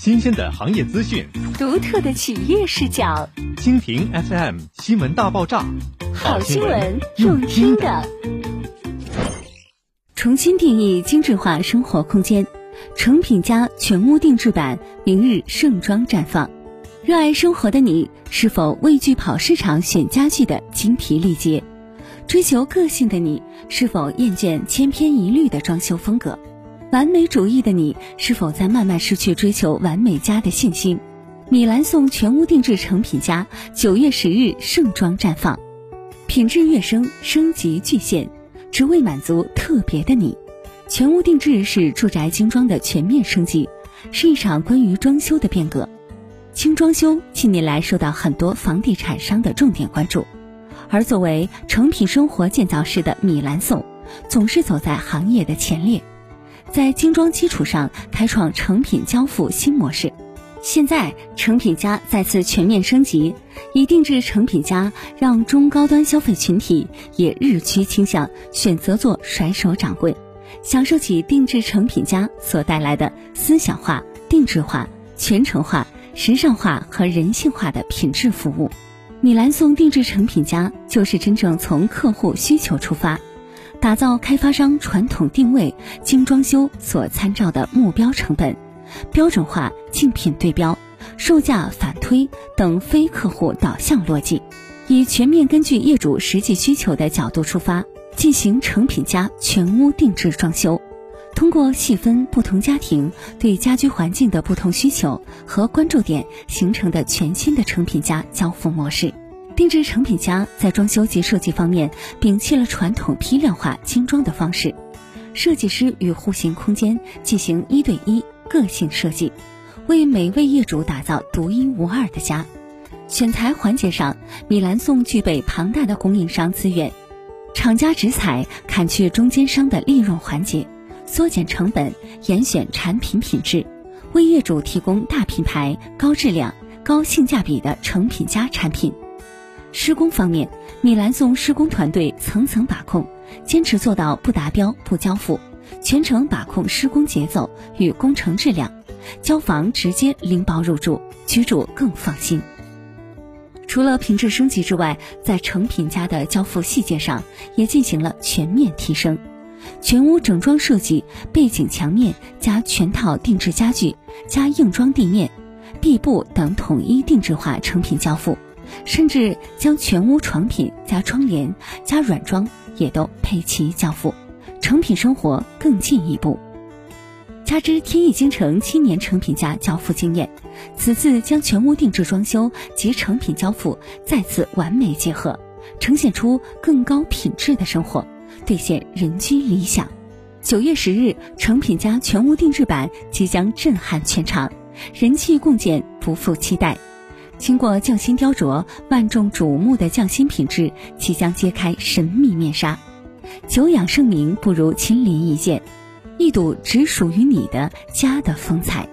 新鲜的行业资讯，独特的企业视角。蜻蜓 FM 新闻大爆炸，好新闻用听的。重新定义精致化生活空间，成品家全屋定制版明日盛装绽放。热爱生活的你，是否畏惧跑市场选家具的精疲力竭？追求个性的你，是否厌倦千篇一律的装修风格？完美主义的你，是否在慢慢失去追求完美家的信心？米兰颂全屋定制成品家九月十日盛装绽放，品质跃升，升级巨献，只为满足特别的你。全屋定制是住宅精装的全面升级，是一场关于装修的变革。轻装修近年来受到很多房地产商的重点关注，而作为成品生活建造师的米兰颂，总是走在行业的前列。在精装基础上开创成品交付新模式，现在成品家再次全面升级，以定制成品家让中高端消费群体也日趋倾向选择做甩手掌柜，享受起定制成品家所带来的思想化、定制化、全程化、时尚化和人性化的品质服务。米兰颂定制成品家就是真正从客户需求出发。打造开发商传统定位精装修所参照的目标成本、标准化竞品对标、售价反推等非客户导向逻辑，以全面根据业主实际需求的角度出发，进行成品家全屋定制装修。通过细分不同家庭对家居环境的不同需求和关注点形成的全新的成品家交付模式。定制成品家在装修及设计方面摒弃了传统批量化精装的方式，设计师与户型空间进行一对一个性设计，为每位业主打造独一无二的家。选材环节上，米兰颂具备庞大的供应商资源，厂家直采，砍去中间商的利润环节，缩减成本，严选产品品质，为业主提供大品牌、高质量、高性价比的成品家产品。施工方面，米兰颂施工团队层层把控，坚持做到不达标不交付，全程把控施工节奏与工程质量，交房直接拎包入住，居住更放心。除了品质升级之外，在成品家的交付细节上也进行了全面提升，全屋整装设计，背景墙面加全套定制家具加硬装地面、壁布等统一定制化成品交付。甚至将全屋床品加窗帘加软装也都配齐交付，成品生活更进一步。加之天意京城七年成品家交付经验，此次将全屋定制装修及成品交付再次完美结合，呈现出更高品质的生活，兑现人居理想。九月十日，成品家全屋定制版即将震撼全场，人气共建不负期待。经过匠心雕琢、万众瞩目的匠心品质即将揭开神秘面纱，久仰盛名不如亲临一见，一睹只属于你的家的风采。